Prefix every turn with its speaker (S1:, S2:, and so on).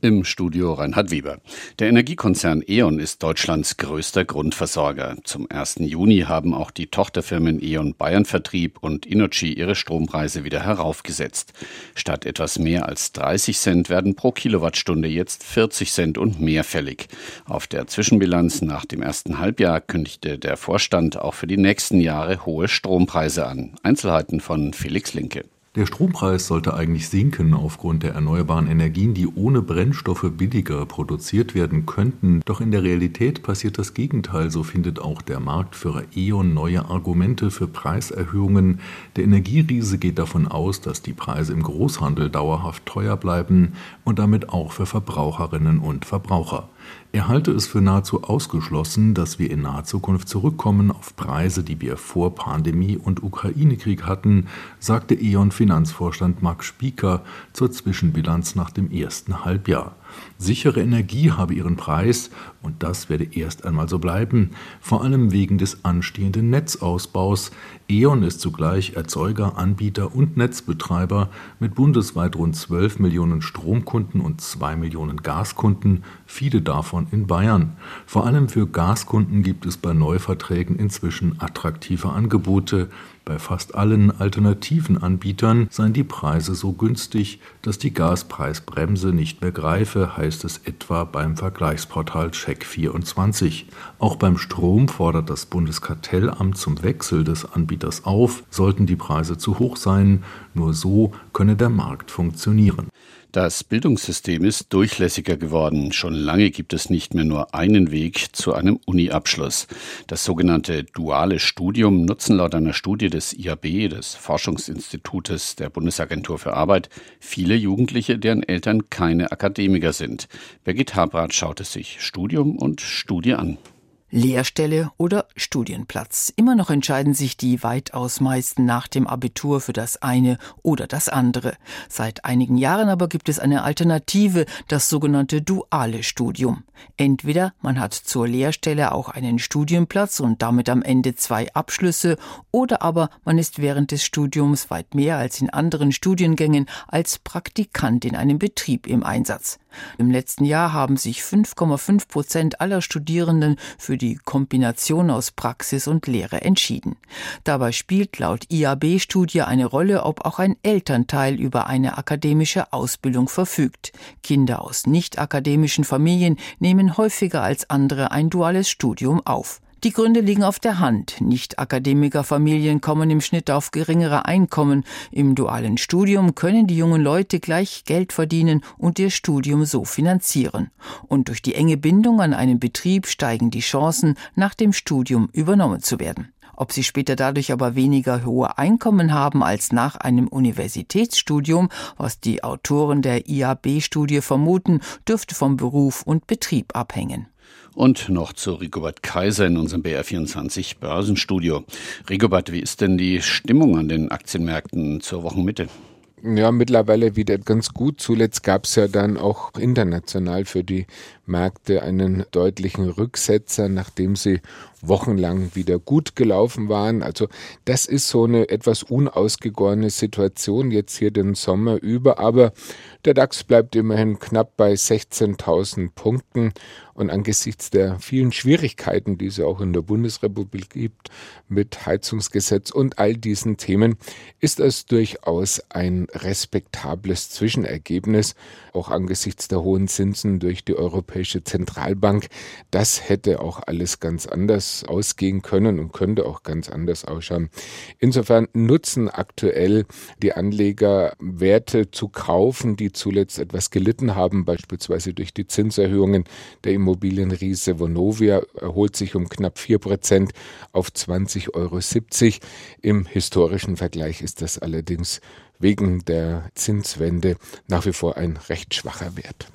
S1: Im Studio Reinhard Weber. Der Energiekonzern E.ON ist Deutschlands größter Grundversorger. Zum 1. Juni haben auch die Tochterfirmen E.ON Bayern Vertrieb und Innogy ihre Strompreise wieder heraufgesetzt. Statt etwas mehr als 30 Cent werden pro Kilowattstunde jetzt 40 Cent und mehr fällig. Auf der Zwischenbilanz nach dem ersten Halbjahr kündigte der Vorstand auch für die nächsten Jahre hohe Strompreise an. Einzelheiten von Felix Linke.
S2: Der Strompreis sollte eigentlich sinken aufgrund der erneuerbaren Energien, die ohne Brennstoffe billiger produziert werden könnten. Doch in der Realität passiert das Gegenteil. So findet auch der Marktführer E.ON neue Argumente für Preiserhöhungen. Der Energieriese geht davon aus, dass die Preise im Großhandel dauerhaft teuer bleiben und damit auch für Verbraucherinnen und Verbraucher. Er halte es für nahezu ausgeschlossen, dass wir in naher Zukunft zurückkommen auf Preise, die wir vor Pandemie und Ukraine-Krieg hatten, sagte E.ON-Finanzvorstand Marc Spieker zur Zwischenbilanz nach dem ersten Halbjahr. Sichere Energie habe ihren Preis und das werde erst einmal so bleiben, vor allem wegen des anstehenden Netzausbaus. E.ON ist zugleich Erzeuger, Anbieter und Netzbetreiber mit bundesweit rund 12 Millionen Stromkunden und 2 Millionen Gaskunden, viele davon in Bayern. Vor allem für Gaskunden gibt es bei Neuverträgen inzwischen attraktive Angebote. Bei fast allen alternativen Anbietern seien die Preise so günstig, dass die Gaspreisbremse nicht mehr greife, heißt es etwa beim Vergleichsportal Check24. Auch beim Strom fordert das Bundeskartellamt zum Wechsel des Anbieters auf, sollten die Preise zu hoch sein, nur so könne der Markt funktionieren.
S1: Das Bildungssystem ist durchlässiger geworden. Schon lange gibt es nicht mehr nur einen Weg zu einem Uni-Abschluss. Das sogenannte duale Studium nutzen laut einer Studie des IAB, des Forschungsinstitutes der Bundesagentur für Arbeit, viele Jugendliche, deren Eltern keine Akademiker sind. Birgit Habrat schaut es sich Studium und Studie an.
S3: Lehrstelle oder Studienplatz. Immer noch entscheiden sich die weitaus meisten nach dem Abitur für das eine oder das andere. Seit einigen Jahren aber gibt es eine Alternative, das sogenannte duale Studium. Entweder man hat zur Lehrstelle auch einen Studienplatz und damit am Ende zwei Abschlüsse, oder aber man ist während des Studiums weit mehr als in anderen Studiengängen als Praktikant in einem Betrieb im Einsatz. Im letzten Jahr haben sich 5,5 Prozent aller Studierenden für die Kombination aus Praxis und Lehre entschieden. Dabei spielt laut IAB-Studie eine Rolle, ob auch ein Elternteil über eine akademische Ausbildung verfügt. Kinder aus nicht akademischen Familien nehmen häufiger als andere ein duales Studium auf. Die Gründe liegen auf der Hand. Nicht-Akademikerfamilien kommen im Schnitt auf geringere Einkommen. Im dualen Studium können die jungen Leute gleich Geld verdienen und ihr Studium so finanzieren. Und durch die enge Bindung an einen Betrieb steigen die Chancen, nach dem Studium übernommen zu werden. Ob sie später dadurch aber weniger hohe Einkommen haben als nach einem Universitätsstudium, was die Autoren der IAB-Studie vermuten, dürfte vom Beruf und Betrieb abhängen.
S1: Und noch zu Rigobert Kaiser in unserem BR24 Börsenstudio. Rigobert, wie ist denn die Stimmung an den Aktienmärkten zur Wochenmitte?
S4: Ja, mittlerweile wieder ganz gut. Zuletzt gab es ja dann auch international für die Märkte einen deutlichen Rücksetzer, nachdem sie wochenlang wieder gut gelaufen waren. Also das ist so eine etwas unausgegorene Situation jetzt hier den Sommer über, aber der DAX bleibt immerhin knapp bei 16.000 Punkten und angesichts der vielen Schwierigkeiten, die es auch in der Bundesrepublik gibt mit Heizungsgesetz und all diesen Themen, ist es durchaus ein respektables Zwischenergebnis, auch angesichts der hohen Zinsen durch die Europäische Zentralbank. Das hätte auch alles ganz anders ausgehen können und könnte auch ganz anders ausschauen. Insofern nutzen aktuell die Anleger Werte zu kaufen, die zuletzt etwas gelitten haben, beispielsweise durch die Zinserhöhungen der Immobilienriese Vonovia erholt sich um knapp 4 Prozent auf 20,70 Euro. Im historischen Vergleich ist das allerdings wegen der Zinswende nach wie vor ein recht schwacher Wert.